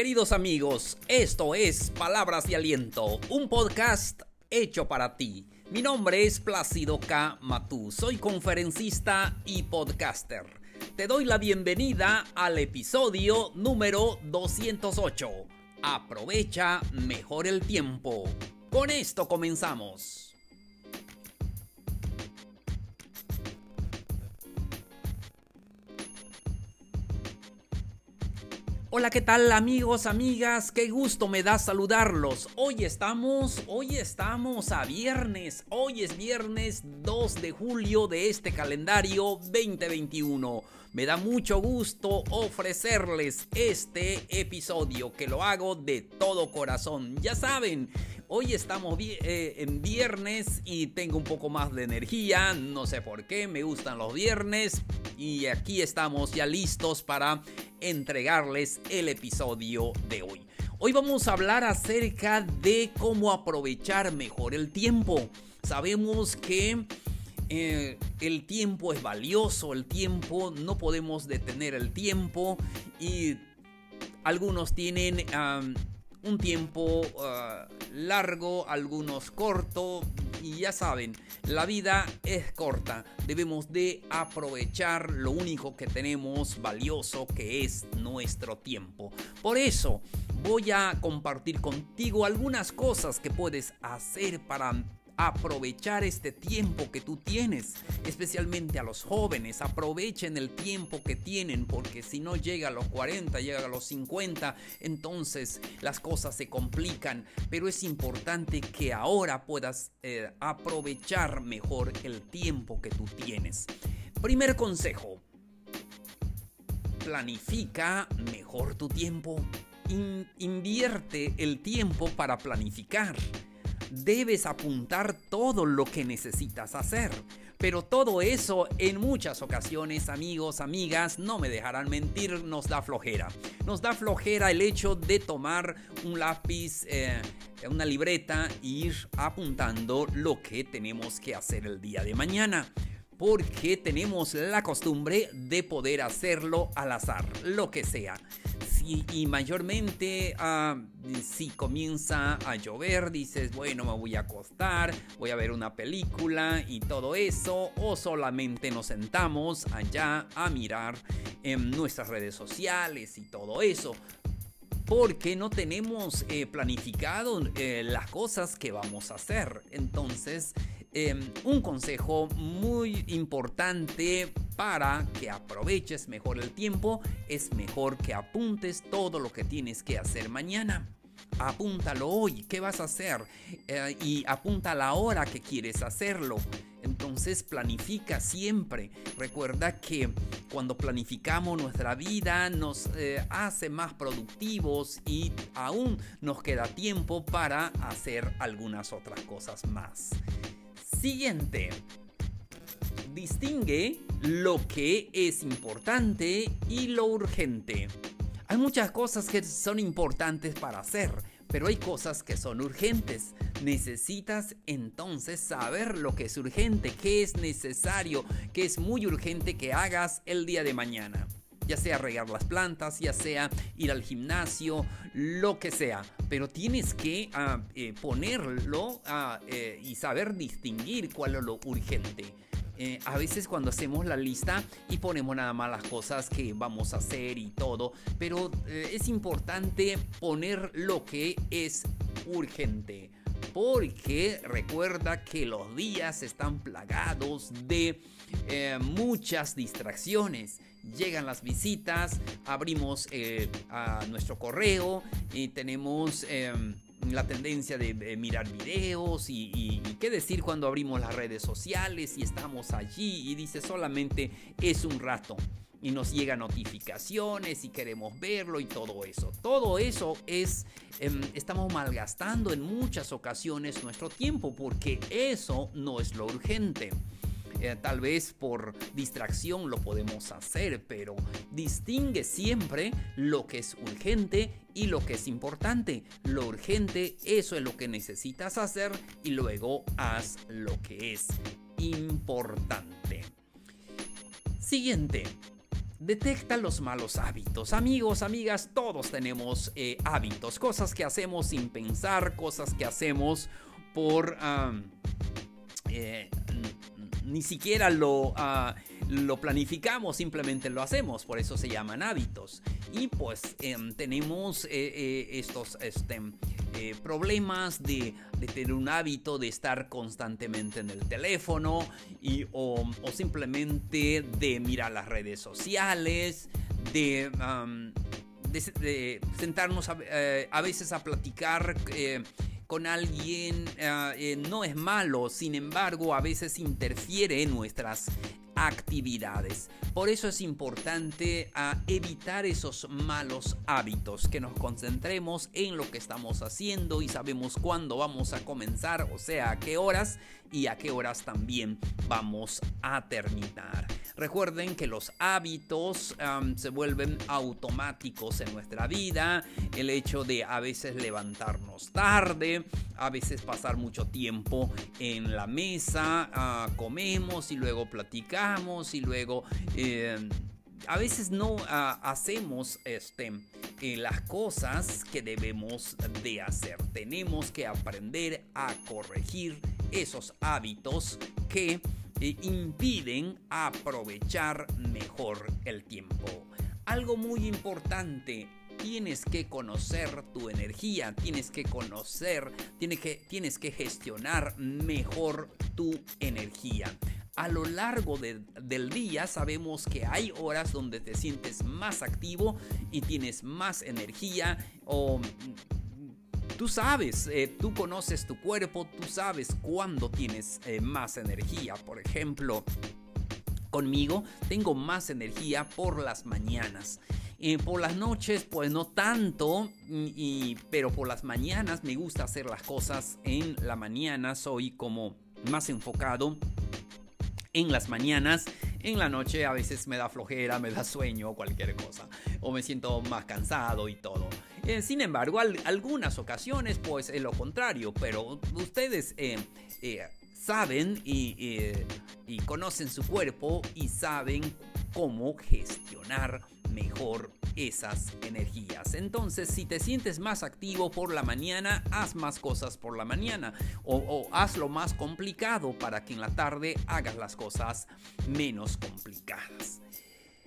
Queridos amigos, esto es Palabras de Aliento, un podcast hecho para ti. Mi nombre es Plácido K. Matú, soy conferencista y podcaster. Te doy la bienvenida al episodio número 208. Aprovecha mejor el tiempo. Con esto comenzamos. Hola, ¿qué tal amigos, amigas? Qué gusto me da saludarlos. Hoy estamos, hoy estamos a viernes. Hoy es viernes 2 de julio de este calendario 2021. Me da mucho gusto ofrecerles este episodio que lo hago de todo corazón. Ya saben, hoy estamos eh, en viernes y tengo un poco más de energía. No sé por qué, me gustan los viernes. Y aquí estamos ya listos para entregarles el episodio de hoy. Hoy vamos a hablar acerca de cómo aprovechar mejor el tiempo. Sabemos que eh, el tiempo es valioso, el tiempo, no podemos detener el tiempo y algunos tienen un tiempo ah, largo, algunos corto y ya saben, la vida es corta, debemos de aprovechar lo único que tenemos valioso que es nuestro tiempo. Por eso voy a compartir contigo algunas cosas que puedes hacer para aprovechar este tiempo que tú tienes, especialmente a los jóvenes, aprovechen el tiempo que tienen porque si no llega a los 40, llega a los 50, entonces las cosas se complican, pero es importante que ahora puedas eh, aprovechar mejor el tiempo que tú tienes. Primer consejo, planifica mejor tu tiempo. invierte el tiempo para planificar debes apuntar todo lo que necesitas hacer. Pero todo eso en muchas ocasiones, amigos, amigas, no me dejarán mentir, nos da flojera. Nos da flojera el hecho de tomar un lápiz, eh, una libreta e ir apuntando lo que tenemos que hacer el día de mañana porque tenemos la costumbre de poder hacerlo al azar, lo que sea y mayormente ah, si comienza a llover, dices, bueno, me voy a acostar, voy a ver una película y todo eso, o solamente nos sentamos allá a mirar en nuestras redes sociales y todo eso porque no tenemos eh, planificado eh, las cosas que vamos a hacer. Entonces, em, un consejo muy importante para que aproveches mejor el tiempo es mejor que apuntes todo lo que tienes que hacer mañana. Apúntalo hoy, ¿qué vas a hacer? Eh, y apunta la hora que quieres hacerlo. Entonces planifica siempre. Recuerda que cuando planificamos nuestra vida nos eh, hace más productivos y aún nos queda tiempo para hacer algunas otras cosas más. Siguiente. Distingue lo que es importante y lo urgente. Hay muchas cosas que son importantes para hacer, pero hay cosas que son urgentes. Necesitas entonces saber lo que es urgente, qué es necesario, qué es muy urgente que hagas el día de mañana. Ya sea regar las plantas, ya sea ir al gimnasio, lo que sea. Pero tienes que ah, eh, ponerlo ah, eh, y saber distinguir cuál es lo urgente. Eh, a veces cuando hacemos la lista y ponemos nada más las cosas que vamos a hacer y todo, pero eh, es importante poner lo que es urgente. Porque recuerda que los días están plagados de eh, muchas distracciones. Llegan las visitas, abrimos a nuestro correo y tenemos la tendencia de, mirar videos y, qué decir cuando abrimos las redes sociales y estamos allí y dice solamente es un rato y nos llegan notificaciones y queremos verlo y todo eso. Todo eso es, em, estamos malgastando en muchas ocasiones nuestro tiempo porque eso no es lo urgente. Eh, tal vez por distracción lo podemos hacer, pero distingue siempre lo que es urgente y lo que es importante. Lo urgente, eso es lo que necesitas hacer y luego haz lo que es importante. Siguiente. Detecta los malos hábitos. Amigos, amigas, todos tenemos eh, hábitos, cosas que hacemos sin pensar, cosas que hacemos por... Eh, ni siquiera lo, ah, lo planificamos, simplemente lo hacemos, por eso se llaman hábitos. Y pues em, tenemos eh, estos este, problemas de, tener un hábito de estar constantemente en el teléfono y, o, simplemente de mirar las redes sociales, de, de, sentarnos a, eh, veces a platicar. Eh, con alguien eh, no es malo, sin embargo a veces interfiere en nuestras actividades. Por eso es importante ah, evitar esos malos hábitos, que nos concentremos en lo que estamos haciendo y sabemos cuándo vamos a comenzar, o sea, a qué horas y a qué horas también vamos a terminar. Recuerden que los hábitos se vuelven automáticos en nuestra vida. El hecho de a veces levantarnos tarde, a veces pasar mucho tiempo en la mesa, ah, comemos y luego platicamos y luego... Em, a veces no ah, hacemos este, eh, las cosas que debemos de hacer. Tenemos que aprender a corregir esos hábitos que impiden aprovechar mejor el tiempo. Algo muy importante, tienes que conocer tu energía, tienes que conocer, tienes que, tienes que gestionar mejor tu energía. A lo largo del día sabemos que hay horas donde te sientes más activo y tienes más energía o Tú sabes, eh, tú conoces tu cuerpo, tú sabes cuándo tienes eh, más energía. Por ejemplo, conmigo tengo más energía por las mañanas. Eh, por las noches, pues no tanto, y, pero por las mañanas me gusta hacer las cosas en la mañana. Soy como más enfocado en las mañanas. En la noche a veces me da flojera, me da sueño cualquier cosa. O me siento más cansado y todo. Eh, sin embargo, algunas ocasiones pues es lo contrario, pero ustedes eh, eh, saben y, conocen su cuerpo y saben cómo gestionar mejor esas energías. Entonces, si te sientes más activo por la mañana, haz más cosas por la mañana o, o hazlo más complicado para que en la tarde hagas las cosas menos complicadas.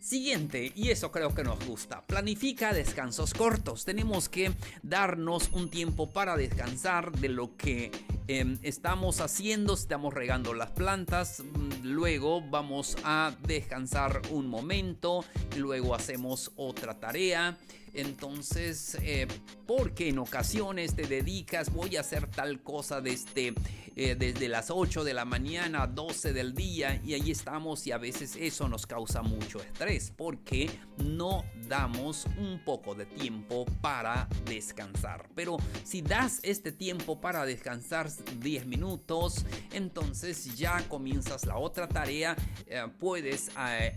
Siguiente, y eso creo que nos gusta, planifica descansos cortos. Tenemos que darnos un tiempo para descansar de lo que em, estamos haciendo, estamos regando las plantas, mm, luego vamos a descansar un momento, luego hacemos otra tarea. Entonces, eh, porque en ocasiones te dedicas, voy a hacer tal cosa desde, eh, desde las 8 de la mañana a 12 del día y ahí estamos y a veces eso nos causa mucho estrés porque no damos un poco de tiempo para descansar. Pero si das este tiempo para descansar 10 minutos, entonces ya comienzas la otra tarea, eh, puedes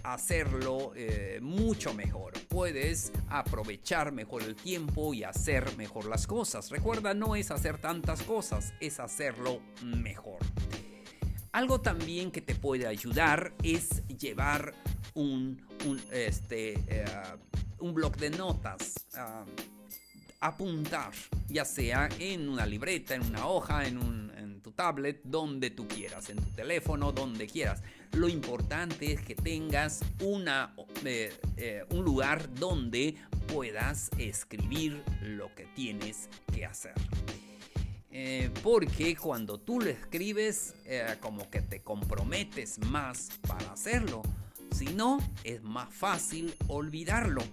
hacerlo mucho mejor, puedes aprovechar mejor el tiempo y hacer mejor las cosas. Recuerda, no es hacer tantas cosas, es hacerlo mejor. Algo también que te puede ayudar es llevar un, este, eh, un blog de notas. Ah, apuntar, ya sea en una libreta, en una hoja, en, en tablet, donde tú quieras, en tu teléfono, donde quieras. Lo importante es que tengas una, eh, eh, un lugar donde puedas escribir lo que tienes que hacer. Eh, porque cuando tú lo escribes, como que te comprometes más para hacerlo. Si no, es más fácil olvidarlo.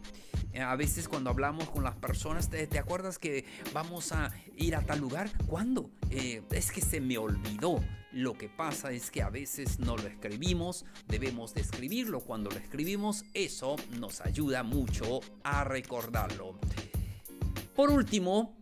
Eh, a veces cuando hablamos con las personas, ¿te, acuerdas que vamos a ir a tal lugar? ¿Cuándo? Eh, es que se me olvidó. Lo que pasa es que a veces no lo escribimos, debemos de escribirlo. Cuando lo escribimos, eso nos ayuda mucho a recordarlo. Por último,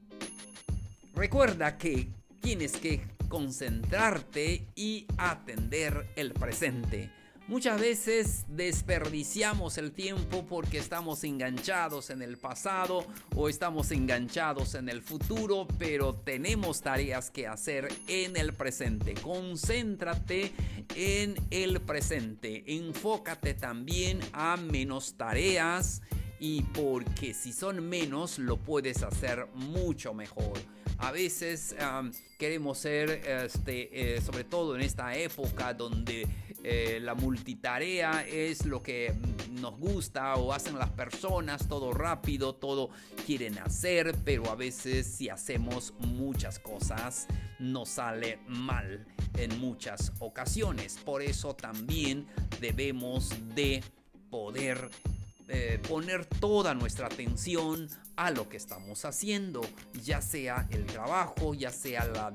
recuerda que tienes que concentrarte y atender el presente Muchas veces desperdiciamos el tiempo porque estamos enganchados en el pasado o estamos enganchados en el futuro, pero tenemos tareas que hacer en el presente. Concéntrate en el presente. Enfócate también a menos tareas y porque si son menos lo puedes hacer mucho mejor. A veces queremos ser, este, eh, sobre todo en esta época donde eh, la multitarea es lo que nos gusta o hacen las personas, todo rápido, todo quieren hacer, pero a veces si hacemos muchas cosas nos sale mal en muchas ocasiones. Por eso también debemos de poder eh, poner toda nuestra atención a lo que estamos haciendo, ya sea el trabajo, ya sea la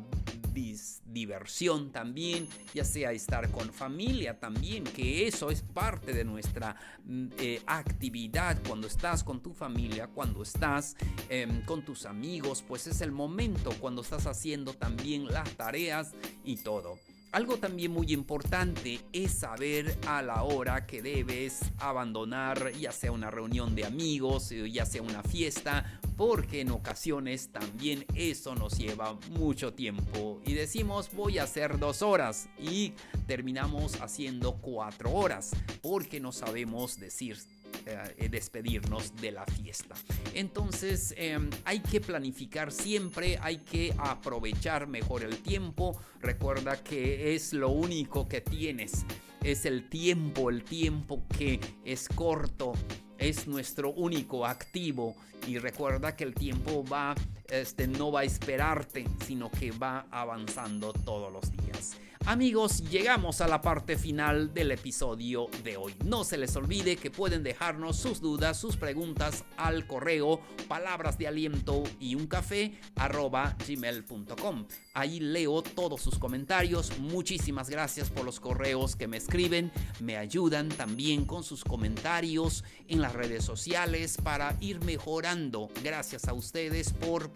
diversión también, ya sea estar con familia también, que eso es parte de nuestra mm, eh, actividad cuando estás con tu familia, cuando estás em, con tus amigos, pues es el momento cuando estás haciendo también las tareas y todo. Algo también muy importante es saber a la hora que debes abandonar ya sea una reunión de amigos, eh, ya sea una fiesta, porque en ocasiones también eso nos lleva mucho tiempo y decimos voy a hacer dos horas y terminamos haciendo cuatro horas porque no sabemos decir eh, despedirnos de la fiesta. Entonces em, hay que planificar siempre, hay que aprovechar mejor el tiempo. Recuerda que es lo único que tienes. Es el tiempo, el tiempo que es corto, es nuestro único activo y recuerda que el tiempo va este no va a esperarte, sino que va avanzando todos los días. Amigos, llegamos a la parte final del episodio de hoy. No se les olvide que pueden dejarnos sus dudas, sus preguntas al correo palabras de aliento y un café gmail.com. Ahí leo todos sus comentarios. Muchísimas gracias por los correos que me escriben. Me ayudan también con sus comentarios en las redes sociales para ir mejorando. Gracias a ustedes por...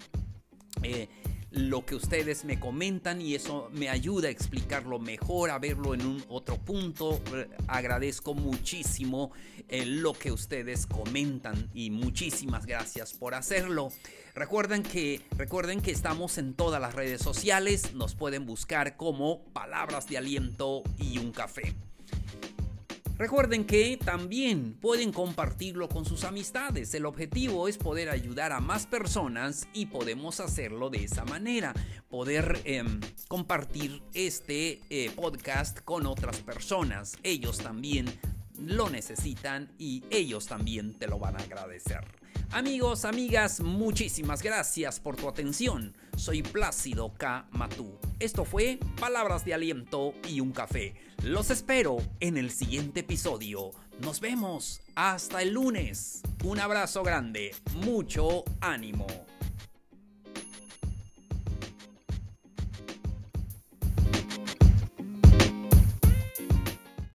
Eh, lo que ustedes me comentan y eso me ayuda a explicarlo mejor, a verlo en un otro punto. Agradezco muchísimo eh, lo que ustedes comentan y muchísimas gracias por hacerlo. Recuerden que, recuerden que estamos en todas las redes sociales, nos pueden buscar como palabras de aliento y un café. Recuerden que también pueden compartirlo con sus amistades. El objetivo es poder ayudar a más personas y podemos hacerlo de esa manera. Poder em, compartir este eh, podcast con otras personas. Ellos también lo necesitan y ellos también te lo van a agradecer. Amigos, amigas, muchísimas gracias por tu atención. Soy Plácido K. Matú. Esto fue Palabras de Aliento y un Café. Los espero en el siguiente episodio. Nos vemos hasta el lunes. Un abrazo grande. Mucho ánimo.